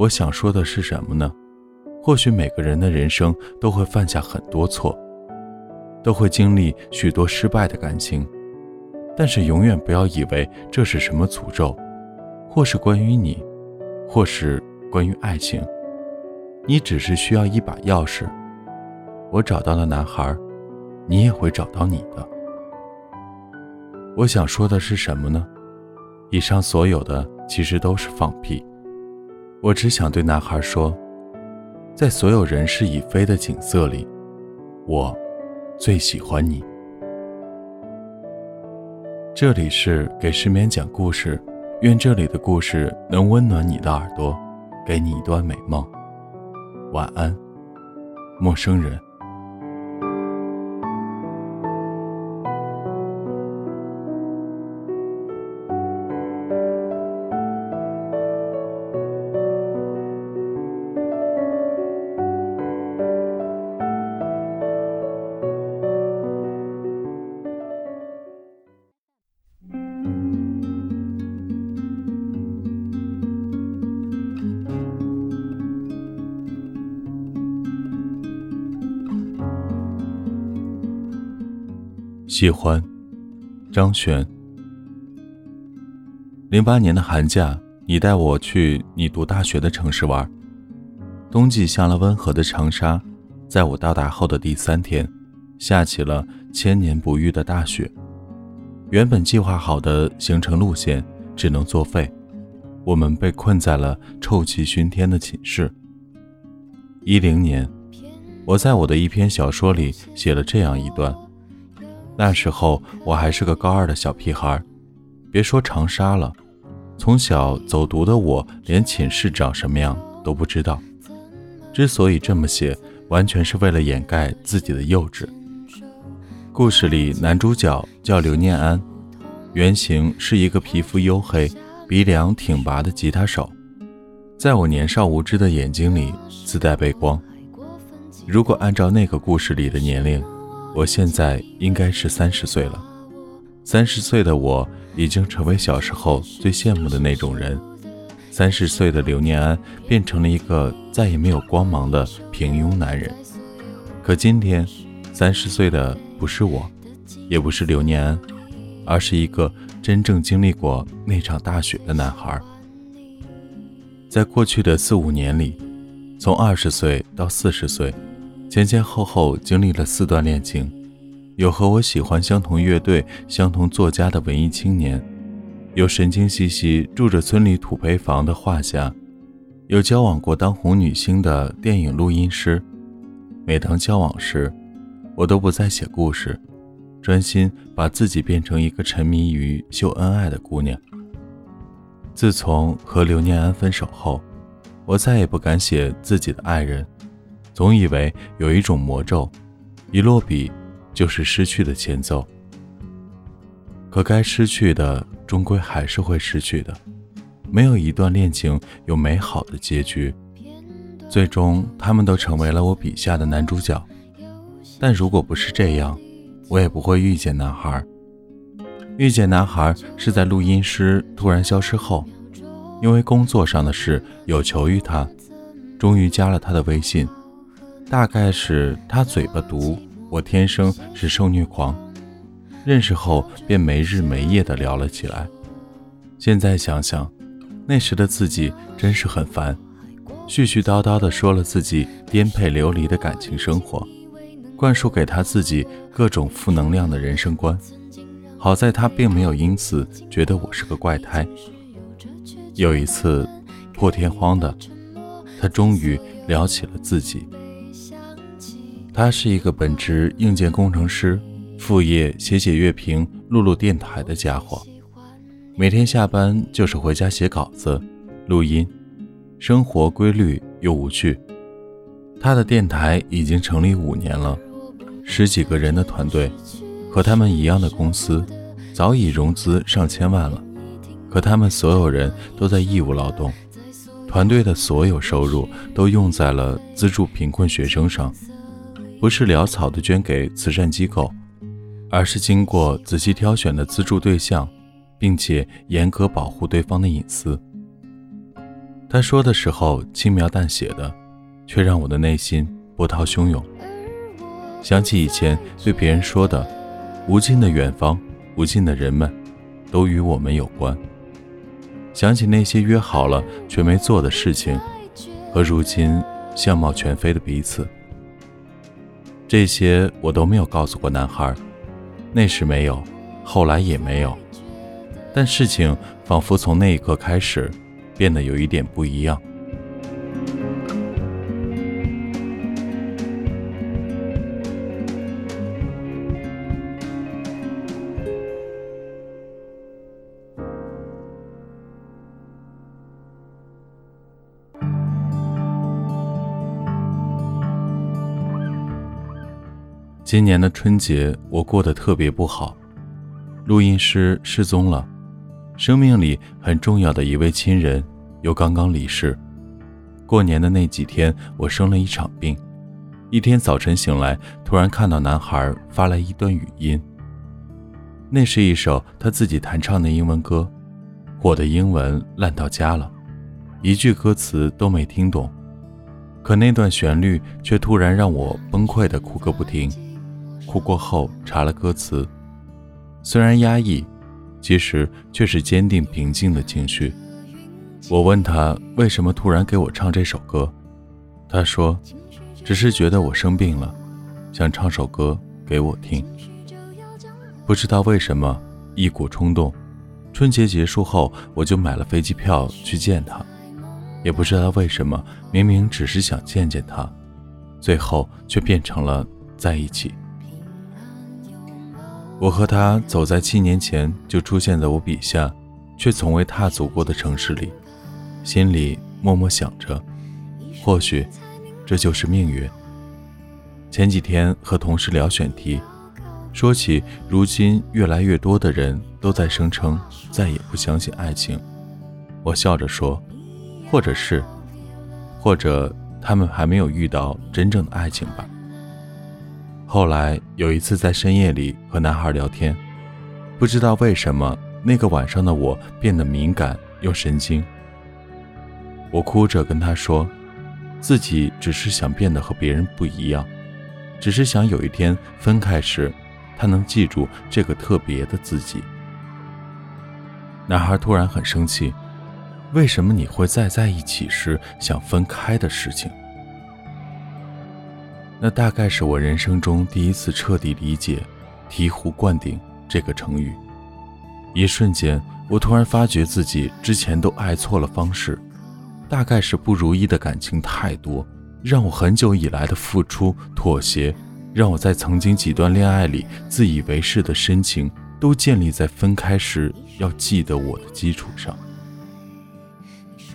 我想说的是什么呢？或许每个人的人生都会犯下很多错，都会经历许多失败的感情，但是永远不要以为这是什么诅咒，或是关于你，或是关于爱情。你只是需要一把钥匙。我找到了男孩，你也会找到你的。我想说的是什么呢？以上所有的其实都是放屁。我只想对男孩说，在所有人事已非的景色里，我最喜欢你。这里是给失眠讲故事，愿这里的故事能温暖你的耳朵，给你一段美梦。晚安，陌生人。喜欢，张璇。零八年的寒假，你带我去你读大学的城市玩。冬季向了温和的长沙，在我到达后的第三天，下起了千年不遇的大雪。原本计划好的行程路线只能作废，我们被困在了臭气熏天的寝室。一零年，我在我的一篇小说里写了这样一段。那时候我还是个高二的小屁孩，别说长沙了，从小走读的我连寝室长什么样都不知道。之所以这么写，完全是为了掩盖自己的幼稚。故事里男主角叫刘念安，原型是一个皮肤黝黑、鼻梁挺拔的吉他手，在我年少无知的眼睛里自带背光。如果按照那个故事里的年龄，我现在应该是三十岁了，三十岁的我已经成为小时候最羡慕的那种人。三十岁的刘念安变成了一个再也没有光芒的平庸男人。可今天，三十岁的不是我，也不是刘念安，而是一个真正经历过那场大雪的男孩。在过去的四五年里，从二十岁到四十岁。前前后后经历了四段恋情，有和我喜欢相同乐队、相同作家的文艺青年，有神经兮兮住着村里土坯房的画家，有交往过当红女星的电影录音师。每当交往时，我都不再写故事，专心把自己变成一个沉迷于秀恩爱的姑娘。自从和刘念安分手后，我再也不敢写自己的爱人。总以为有一种魔咒，一落笔就是失去的前奏。可该失去的终归还是会失去的，没有一段恋情有美好的结局。最终，他们都成为了我笔下的男主角。但如果不是这样，我也不会遇见男孩。遇见男孩是在录音师突然消失后，因为工作上的事有求于他，终于加了他的微信。大概是他嘴巴毒，我天生是受虐狂。认识后便没日没夜的聊了起来。现在想想，那时的自己真是很烦，絮絮叨叨的说了自己颠沛流离的感情生活，灌输给他自己各种负能量的人生观。好在他并没有因此觉得我是个怪胎。有一次，破天荒的，他终于聊起了自己。他是一个本职硬件工程师，副业写写乐评、录录电台的家伙。每天下班就是回家写稿子、录音，生活规律又无趣。他的电台已经成立五年了，十几个人的团队，和他们一样的公司，早已融资上千万了。可他们所有人都在义务劳动，团队的所有收入都用在了资助贫困学生上。不是潦草的捐给慈善机构，而是经过仔细挑选的资助对象，并且严格保护对方的隐私。他说的时候轻描淡写的，却让我的内心波涛汹涌。想起以前对别人说的“无尽的远方，无尽的人们，都与我们有关”，想起那些约好了却没做的事情，和如今相貌全非的彼此。这些我都没有告诉过男孩，那时没有，后来也没有。但事情仿佛从那一刻开始，变得有一点不一样。今年的春节，我过得特别不好。录音师失踪了，生命里很重要的一位亲人又刚刚离世。过年的那几天，我生了一场病。一天早晨醒来，突然看到男孩发来一段语音。那是一首他自己弹唱的英文歌，我的英文烂到家了，一句歌词都没听懂。可那段旋律却突然让我崩溃的哭个不停。哭过后查了歌词，虽然压抑，其实却是坚定平静的情绪。我问他为什么突然给我唱这首歌，他说，只是觉得我生病了，想唱首歌给我听。不知道为什么，一股冲动，春节结束后我就买了飞机票去见他。也不知道为什么，明明只是想见见他，最后却变成了在一起。我和他走在七年前就出现在我笔下，却从未踏足过的城市里，心里默默想着，或许这就是命运。前几天和同事聊选题，说起如今越来越多的人都在声称再也不相信爱情，我笑着说，或者是，或者他们还没有遇到真正的爱情吧。后来有一次在深夜里和男孩聊天，不知道为什么那个晚上的我变得敏感又神经。我哭着跟他说，自己只是想变得和别人不一样，只是想有一天分开时，他能记住这个特别的自己。男孩突然很生气，为什么你会在在一起时想分开的事情？那大概是我人生中第一次彻底理解“醍醐灌顶”这个成语。一瞬间，我突然发觉自己之前都爱错了方式，大概是不如意的感情太多，让我很久以来的付出、妥协，让我在曾经几段恋爱里自以为是的深情，都建立在分开时要记得我的基础上。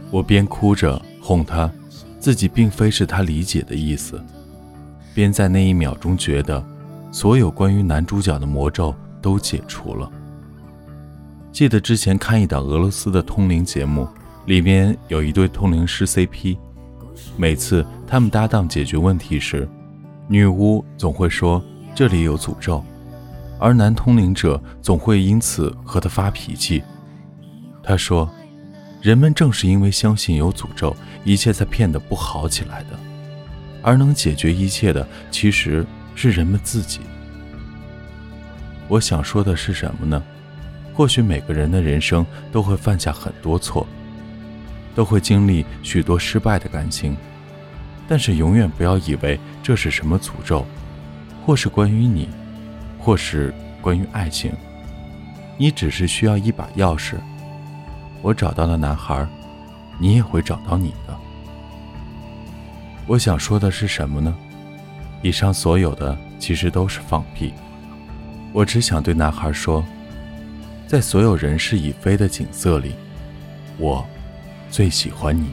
我边哭着哄他，自己并非是他理解的意思。便在那一秒钟觉得，所有关于男主角的魔咒都解除了。记得之前看一档俄罗斯的通灵节目，里面有一对通灵师 CP，每次他们搭档解决问题时，女巫总会说这里有诅咒，而男通灵者总会因此和他发脾气。他说，人们正是因为相信有诅咒，一切才变得不好起来的。而能解决一切的，其实是人们自己。我想说的是什么呢？或许每个人的人生都会犯下很多错，都会经历许多失败的感情，但是永远不要以为这是什么诅咒，或是关于你，或是关于爱情。你只是需要一把钥匙。我找到了男孩，你也会找到你。我想说的是什么呢？以上所有的其实都是放屁。我只想对男孩说，在所有人事已非的景色里，我最喜欢你。